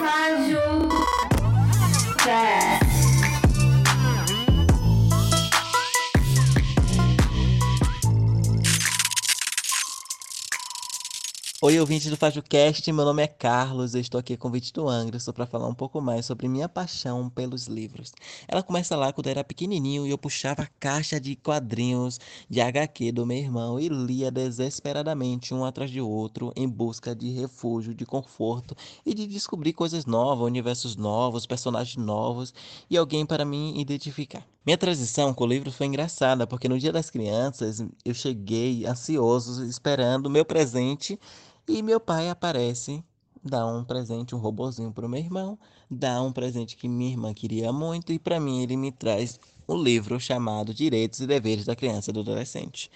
Rádio Cast. Oi, ouvinte do FajoCast, meu nome é Carlos, eu estou aqui com o convite do Anderson para falar um pouco mais sobre minha paixão pelos livros. Ela começa lá quando eu era pequenininho e eu puxava a caixa de quadrinhos de HQ do meu irmão e lia desesperadamente um atrás de outro em busca de refúgio, de conforto e de descobrir coisas novas, universos novos, personagens novos e alguém para me identificar. Minha transição com o livro foi engraçada, porque no Dia das Crianças eu cheguei ansioso, esperando meu presente e meu pai aparece, dá um presente, um robozinho para o meu irmão, dá um presente que minha irmã queria muito e para mim ele me traz um livro chamado Direitos e Deveres da Criança e do Adolescente.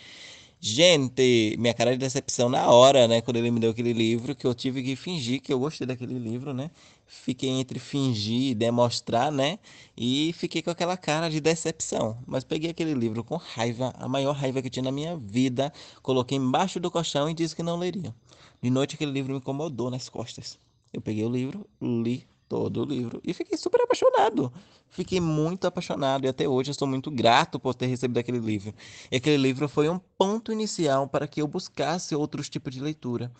Gente, minha cara de decepção na hora, né? Quando ele me deu aquele livro, que eu tive que fingir que eu gostei daquele livro, né? Fiquei entre fingir e demonstrar, né? E fiquei com aquela cara de decepção. Mas peguei aquele livro com raiva, a maior raiva que tinha na minha vida, coloquei embaixo do colchão e disse que não leria. De noite aquele livro me incomodou nas costas. Eu peguei o livro, li todo o livro e fiquei super apaixonado. Fiquei muito apaixonado e até hoje estou muito grato por ter recebido aquele livro. E aquele livro foi um ponto inicial para que eu buscasse outros tipos de leitura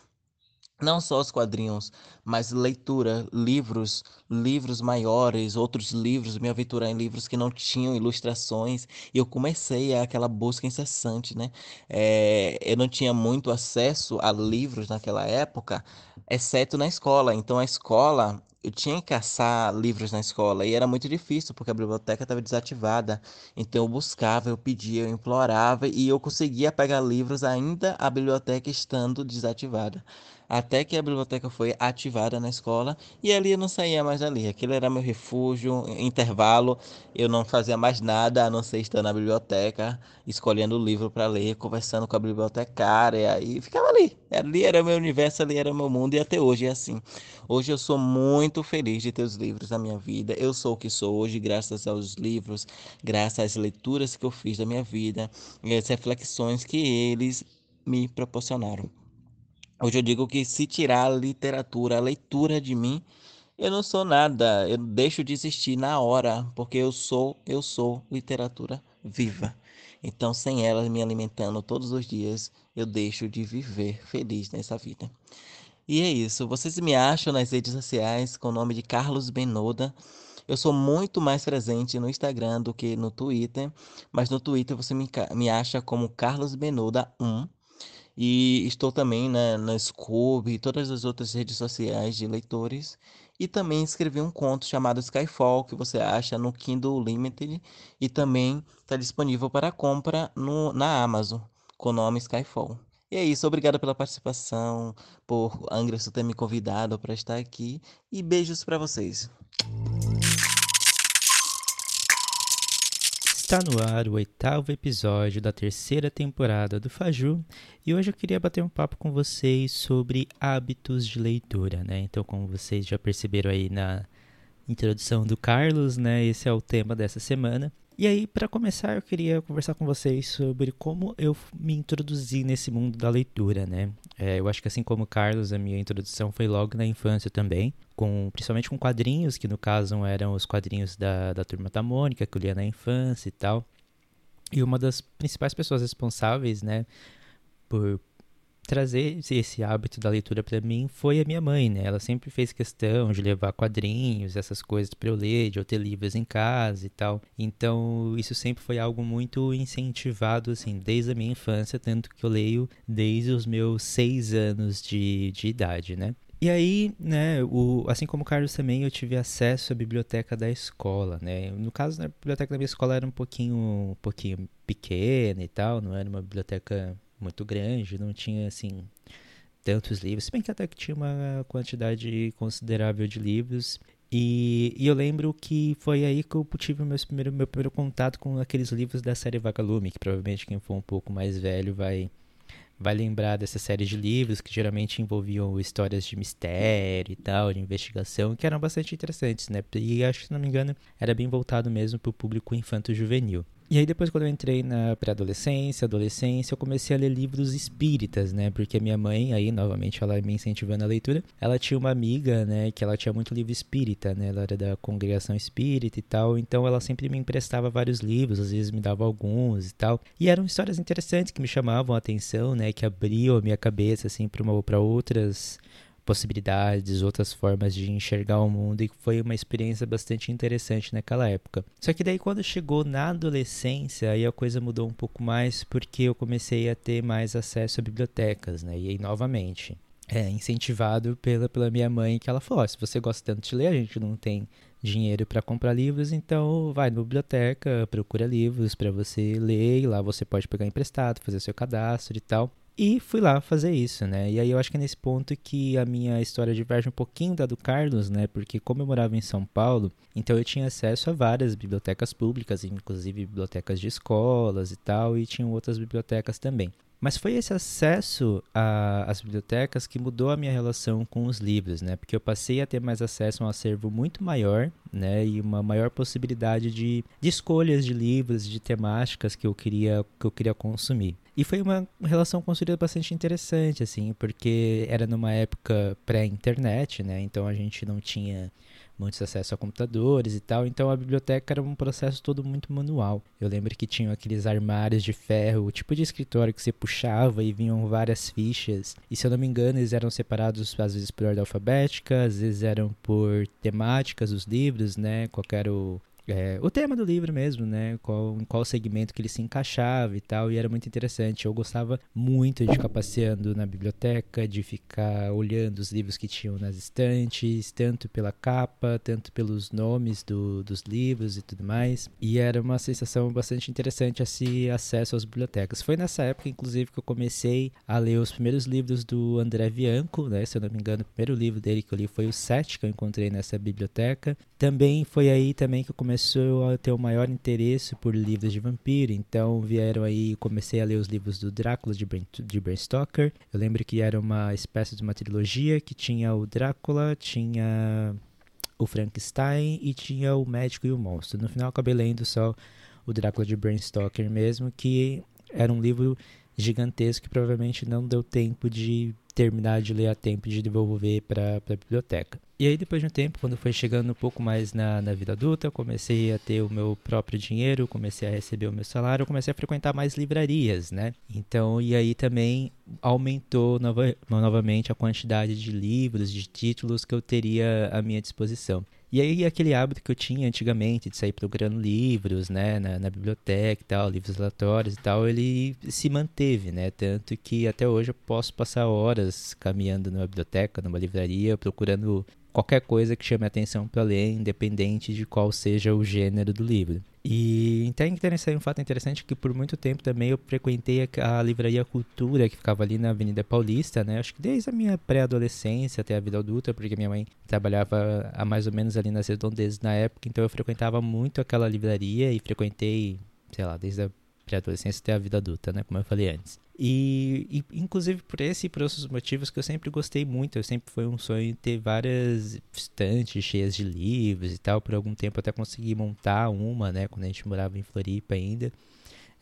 não só os quadrinhos, mas leitura, livros, livros maiores, outros livros, me aventurar em livros que não tinham ilustrações, e eu comecei aquela busca incessante, né? É, eu não tinha muito acesso a livros naquela época, exceto na escola, então a escola eu tinha que caçar livros na escola e era muito difícil porque a biblioteca estava desativada. Então eu buscava, eu pedia, eu implorava e eu conseguia pegar livros ainda a biblioteca estando desativada até que a biblioteca foi ativada na escola e ali eu não saía mais dali. Aquilo era meu refúgio, intervalo, eu não fazia mais nada a não ser estar na biblioteca, escolhendo o livro para ler, conversando com a bibliotecária e ficava ali. Ali era meu universo, ali era meu mundo e até hoje é assim. Hoje eu sou muito feliz de ter os livros na minha vida. Eu sou o que sou hoje graças aos livros, graças às leituras que eu fiz da minha vida e as reflexões que eles me proporcionaram. Hoje eu digo que se tirar a literatura, a leitura de mim, eu não sou nada, eu deixo de existir na hora, porque eu sou, eu sou literatura viva. Então, sem ela me alimentando todos os dias, eu deixo de viver feliz nessa vida. E é isso. Vocês me acham nas redes sociais com o nome de Carlos Benoda. Eu sou muito mais presente no Instagram do que no Twitter, mas no Twitter você me, me acha como Carlos Benoda 1. E estou também na, na Scoob e todas as outras redes sociais de leitores. E também escrevi um conto chamado Skyfall, que você acha no Kindle Limited. E também está disponível para compra no, na Amazon, com o nome Skyfall. E é isso, obrigado pela participação, por Anderson ter me convidado para estar aqui. E beijos para vocês. Está no ar o oitavo episódio da terceira temporada do Faju e hoje eu queria bater um papo com vocês sobre hábitos de leitura, né? Então, como vocês já perceberam aí na introdução do Carlos, né? Esse é o tema dessa semana. E aí, para começar, eu queria conversar com vocês sobre como eu me introduzi nesse mundo da leitura, né? É, eu acho que assim como o Carlos, a minha introdução foi logo na infância também, com principalmente com quadrinhos, que no caso eram os quadrinhos da, da Turma da Mônica, que eu lia na infância e tal. E uma das principais pessoas responsáveis, né, por trazer esse hábito da leitura para mim foi a minha mãe, né? Ela sempre fez questão de levar quadrinhos, essas coisas para eu ler, de eu ter livros em casa e tal. Então, isso sempre foi algo muito incentivado, assim, desde a minha infância, tanto que eu leio desde os meus seis anos de, de idade, né? E aí, né, o, assim como o Carlos também, eu tive acesso à biblioteca da escola, né? No caso, a biblioteca da minha escola era um pouquinho, um pouquinho pequena e tal, não era uma biblioteca muito grande, não tinha assim tantos livros, se bem que até que tinha uma quantidade considerável de livros. E, e eu lembro que foi aí que eu tive o meu primeiro, meu primeiro contato com aqueles livros da série Vagalume, que provavelmente quem for um pouco mais velho vai vai lembrar dessa série de livros que geralmente envolviam histórias de mistério e tal, de investigação, que eram bastante interessantes, né? E acho que, se não me engano, era bem voltado mesmo para o público infanto-juvenil. E aí depois quando eu entrei na pré-adolescência, adolescência, eu comecei a ler livros espíritas, né? Porque minha mãe, aí novamente ela me incentivando a leitura, ela tinha uma amiga, né, que ela tinha muito livro espírita, né? Ela era da congregação espírita e tal, então ela sempre me emprestava vários livros, às vezes me dava alguns e tal. E eram histórias interessantes que me chamavam a atenção, né, que abriam a minha cabeça assim para outras possibilidades, outras formas de enxergar o mundo e foi uma experiência bastante interessante naquela época. Só que daí quando chegou na adolescência, aí a coisa mudou um pouco mais porque eu comecei a ter mais acesso a bibliotecas, né? E aí novamente, é, incentivado pela, pela minha mãe, que ela falou: oh, se você gosta tanto de ler, a gente não tem dinheiro para comprar livros, então vai na biblioteca, procura livros para você ler, e lá você pode pegar emprestado, fazer seu cadastro e tal. E fui lá fazer isso, né? E aí eu acho que é nesse ponto que a minha história diverge um pouquinho da do Carlos, né? Porque como eu morava em São Paulo, então eu tinha acesso a várias bibliotecas públicas, inclusive bibliotecas de escolas e tal, e tinham outras bibliotecas também. Mas foi esse acesso às bibliotecas que mudou a minha relação com os livros, né? Porque eu passei a ter mais acesso a um acervo muito maior, né? E uma maior possibilidade de, de escolhas de livros, de temáticas que eu queria, que eu queria consumir. E foi uma relação construída bastante interessante, assim, porque era numa época pré-internet, né? Então a gente não tinha muitos acessos a computadores e tal, então a biblioteca era um processo todo muito manual. Eu lembro que tinham aqueles armários de ferro, o tipo de escritório que você puxava e vinham várias fichas. E se eu não me engano, eles eram separados às vezes por ordem alfabética, às vezes eram por temáticas dos livros, né? Qual era o, é, o tema do livro mesmo, né? Qual, em qual segmento que ele se encaixava e tal, e era muito interessante. Eu gostava muito de ficar passeando na biblioteca, de ficar olhando os livros que tinham nas estantes, tanto pela capa, tanto pelos nomes do, dos livros e tudo mais. E era uma sensação bastante interessante esse acesso às bibliotecas. Foi nessa época, inclusive, que eu comecei a ler os primeiros livros do André Bianco, né? Se eu não me engano, o primeiro livro dele que eu li foi o Sete, que eu encontrei nessa biblioteca. Também foi aí também que eu comecei começou a ter o maior interesse por livros de vampiro, então vieram aí, comecei a ler os livros do Drácula de Bram, de Bram Stoker. Eu lembro que era uma espécie de uma trilogia que tinha o Drácula, tinha o Frankenstein e tinha o Médico e o Monstro. No final acabei lendo só o Drácula de Bram Stoker mesmo, que era um livro gigantesco que provavelmente não deu tempo de terminar de ler a tempo de devolver para a biblioteca. E aí, depois de um tempo, quando foi chegando um pouco mais na, na vida adulta, eu comecei a ter o meu próprio dinheiro, comecei a receber o meu salário, eu comecei a frequentar mais livrarias, né? Então, e aí também aumentou nova, novamente a quantidade de livros, de títulos que eu teria à minha disposição. E aí aquele hábito que eu tinha antigamente de sair procurando livros, né, na, na, biblioteca e tal, livros relatórios e tal, ele se manteve, né, tanto que até hoje eu posso passar horas caminhando numa biblioteca, numa livraria, procurando qualquer coisa que chame a atenção para ler, independente de qual seja o gênero do livro. E então é interessante, um fato interessante que por muito tempo também eu frequentei a, a livraria Cultura, que ficava ali na Avenida Paulista, né? Acho que desde a minha pré-adolescência até a vida adulta, porque minha mãe trabalhava a mais ou menos ali nas redondezas na época, então eu frequentava muito aquela livraria e frequentei, sei lá, desde a pré-adolescência até a vida adulta, né? Como eu falei antes. E, e, inclusive por esse e por outros motivos que eu sempre gostei muito, eu sempre foi um sonho ter várias estantes cheias de livros e tal. Por algum tempo até consegui montar uma, né? Quando a gente morava em Floripa ainda.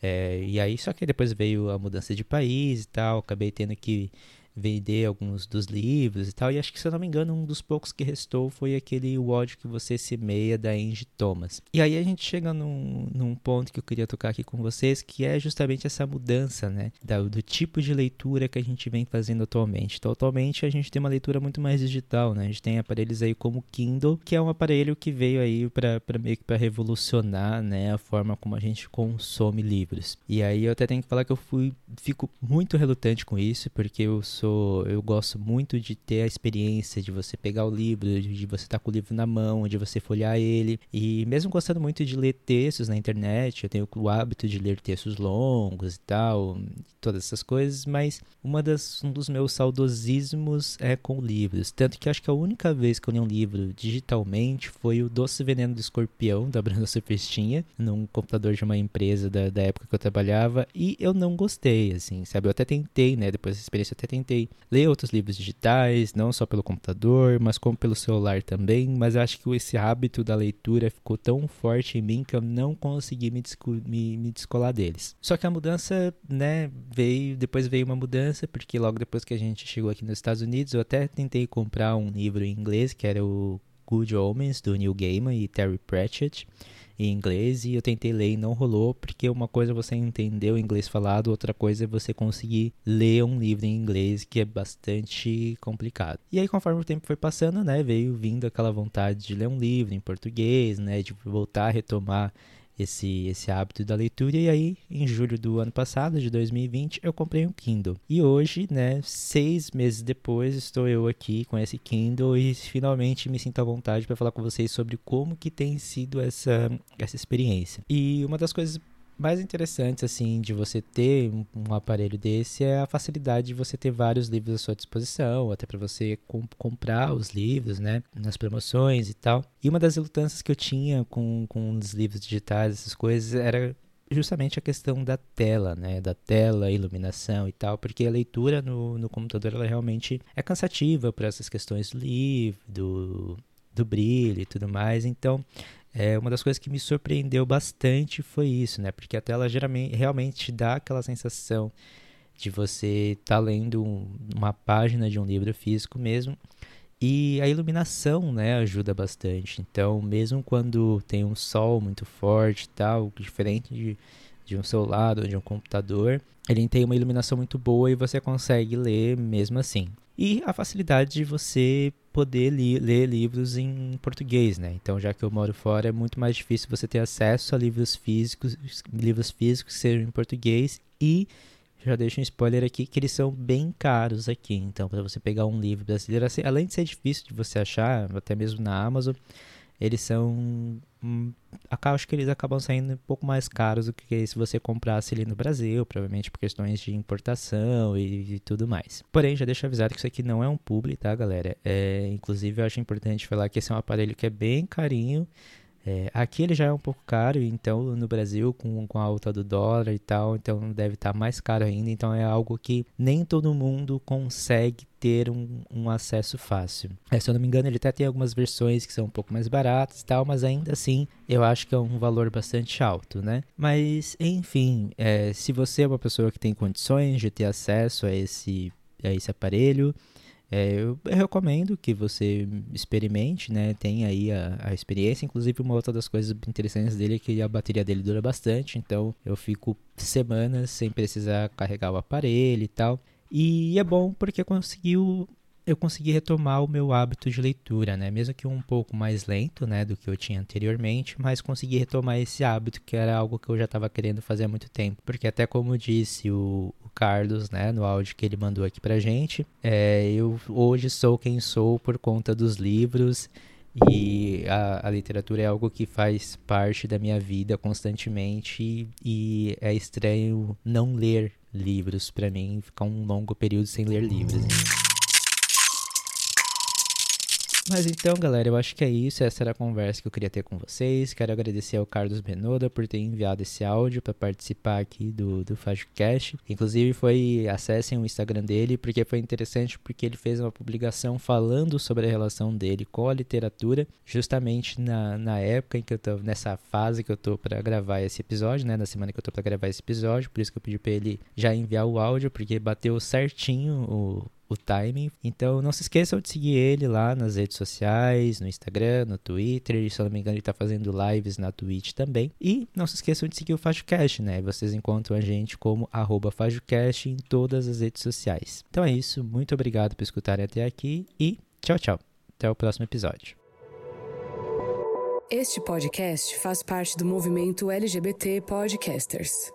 É, e aí, só que depois veio a mudança de país e tal, acabei tendo que vender alguns dos livros e tal. E acho que, se eu não me engano, um dos poucos que restou foi aquele O ódio que você semeia da Angie Thomas. E aí a gente chega num, num ponto que eu queria tocar aqui com vocês, que é justamente essa mudança, né? Do tipo de leitura que a gente vem fazendo atualmente. Então, atualmente a gente tem uma leitura muito mais digital, né? A gente tem aparelhos aí como o Kindle, que é um aparelho que veio aí para meio que para revolucionar, né, a forma como a gente consome livros. E aí eu até tenho que falar que eu fui fico muito relutante com isso, porque eu sou sou, eu gosto muito de ter a experiência de você pegar o livro, de você estar tá com o livro na mão, de você folhear ele. E mesmo gostando muito de ler textos na internet, eu tenho o hábito de ler textos longos e tal, todas essas coisas, mas uma das, um dos meus saudosismos é com livros. Tanto que acho que a única vez que eu li um livro digitalmente foi o Doce Veneno do Escorpião, da Bruna Surfistinha, num computador de uma empresa da, da época que eu trabalhava, e eu não gostei, assim, sabe? Eu até tentei, né? Depois dessa experiência, eu até tentei tentei ler outros livros digitais, não só pelo computador, mas como pelo celular também, mas eu acho que esse hábito da leitura ficou tão forte em mim que eu não consegui me, me, me descolar deles. Só que a mudança, né, veio, depois veio uma mudança, porque logo depois que a gente chegou aqui nos Estados Unidos, eu até tentei comprar um livro em inglês, que era o Good Omens, do Neil Gaiman e Terry Pratchett em inglês e eu tentei ler e não rolou, porque uma coisa é você entender o inglês falado, outra coisa é você conseguir ler um livro em inglês, que é bastante complicado. E aí, conforme o tempo foi passando, né, veio vindo aquela vontade de ler um livro em português, né, de voltar a retomar esse, esse hábito da leitura. E aí, em julho do ano passado, de 2020, eu comprei um Kindle. E hoje, né, seis meses depois, estou eu aqui com esse Kindle e finalmente me sinto à vontade para falar com vocês sobre como que tem sido essa, essa experiência. E uma das coisas mais interessantes assim de você ter um, aparelho desse é a facilidade de você ter vários livros à sua disposição, até para você comp comprar os livros, né, nas promoções e tal. E uma das relutâncias que eu tinha com, com os livros digitais, essas coisas, era justamente a questão da tela, né, da tela, iluminação e tal, porque a leitura no, no computador ela realmente é cansativa para essas questões do livro, do, do brilho e tudo mais. Então, é, uma das coisas que me surpreendeu bastante foi isso, né? Porque a tela geralmente, realmente dá aquela sensação de você estar tá lendo um, uma página de um livro físico mesmo. E a iluminação, né, ajuda bastante. Então, mesmo quando tem um sol muito forte e tal, diferente de, de um celular ou de um computador, ele tem uma iluminação muito boa e você consegue ler mesmo assim. E a facilidade de você poder li ler livros em português, né? Então, já que eu moro fora, é muito mais difícil você ter acesso a livros físicos, livros físicos que sejam em português e já deixo um spoiler aqui que eles são bem caros aqui. Então, para você pegar um livro brasileiro, assim, além de ser difícil de você achar, até mesmo na Amazon, eles são. Hum, acho que eles acabam saindo um pouco mais caros do que se você comprasse ali no Brasil, provavelmente por questões de importação e, e tudo mais. Porém, já deixo avisado que isso aqui não é um publi, tá, galera? É, inclusive, eu acho importante falar que esse é um aparelho que é bem carinho. É, aqui ele já é um pouco caro, então no Brasil, com, com a alta do dólar e tal, então deve estar tá mais caro ainda. Então é algo que nem todo mundo consegue ter um, um acesso fácil. É, se eu não me engano, ele até tem algumas versões que são um pouco mais baratas e tal, mas ainda assim eu acho que é um valor bastante alto, né? Mas enfim, é, se você é uma pessoa que tem condições de ter acesso a esse, a esse aparelho, é, eu, recomendo que você experimente, né? Tenha aí a, a, experiência. Inclusive, uma outra das coisas interessantes dele é que a bateria dele dura bastante. Então, eu fico semanas sem precisar carregar o aparelho e tal. E é bom porque conseguiu eu consegui retomar o meu hábito de leitura, né? Mesmo que um pouco mais lento, né, do que eu tinha anteriormente, mas consegui retomar esse hábito que era algo que eu já estava querendo fazer há muito tempo. Porque até como disse o, o Carlos, né, no áudio que ele mandou aqui pra gente, é, eu hoje sou quem sou por conta dos livros e a, a, literatura é algo que faz parte da minha vida constantemente e, é estranho não ler livros para mim, ficar um longo período sem ler livros. Mas então, galera, eu acho que é isso. Essa era a conversa que eu queria ter com vocês. Quero agradecer ao Carlos Benoda por ter enviado esse áudio para participar aqui do, do FajoCast. Inclusive, foi acessem o Instagram dele, porque foi interessante, porque ele fez uma publicação falando sobre a relação dele com a literatura, justamente na, na época em que eu tô, nessa fase que eu tô para gravar esse episódio, né? Na semana que eu tô para gravar esse episódio. Por isso que eu pedi para ele já enviar o áudio, porque bateu certinho o, o timing. Então não se esqueçam de seguir ele lá nas redes sociais, no Instagram, no Twitter. E, se eu não me engano, ele está fazendo lives na Twitch também. E não se esqueçam de seguir o FajoCast, né? Vocês encontram a gente como arroba FajoCast em todas as redes sociais. Então é isso, muito obrigado por escutarem até aqui e tchau, tchau. Até o próximo episódio. Este podcast faz parte do movimento LGBT Podcasters.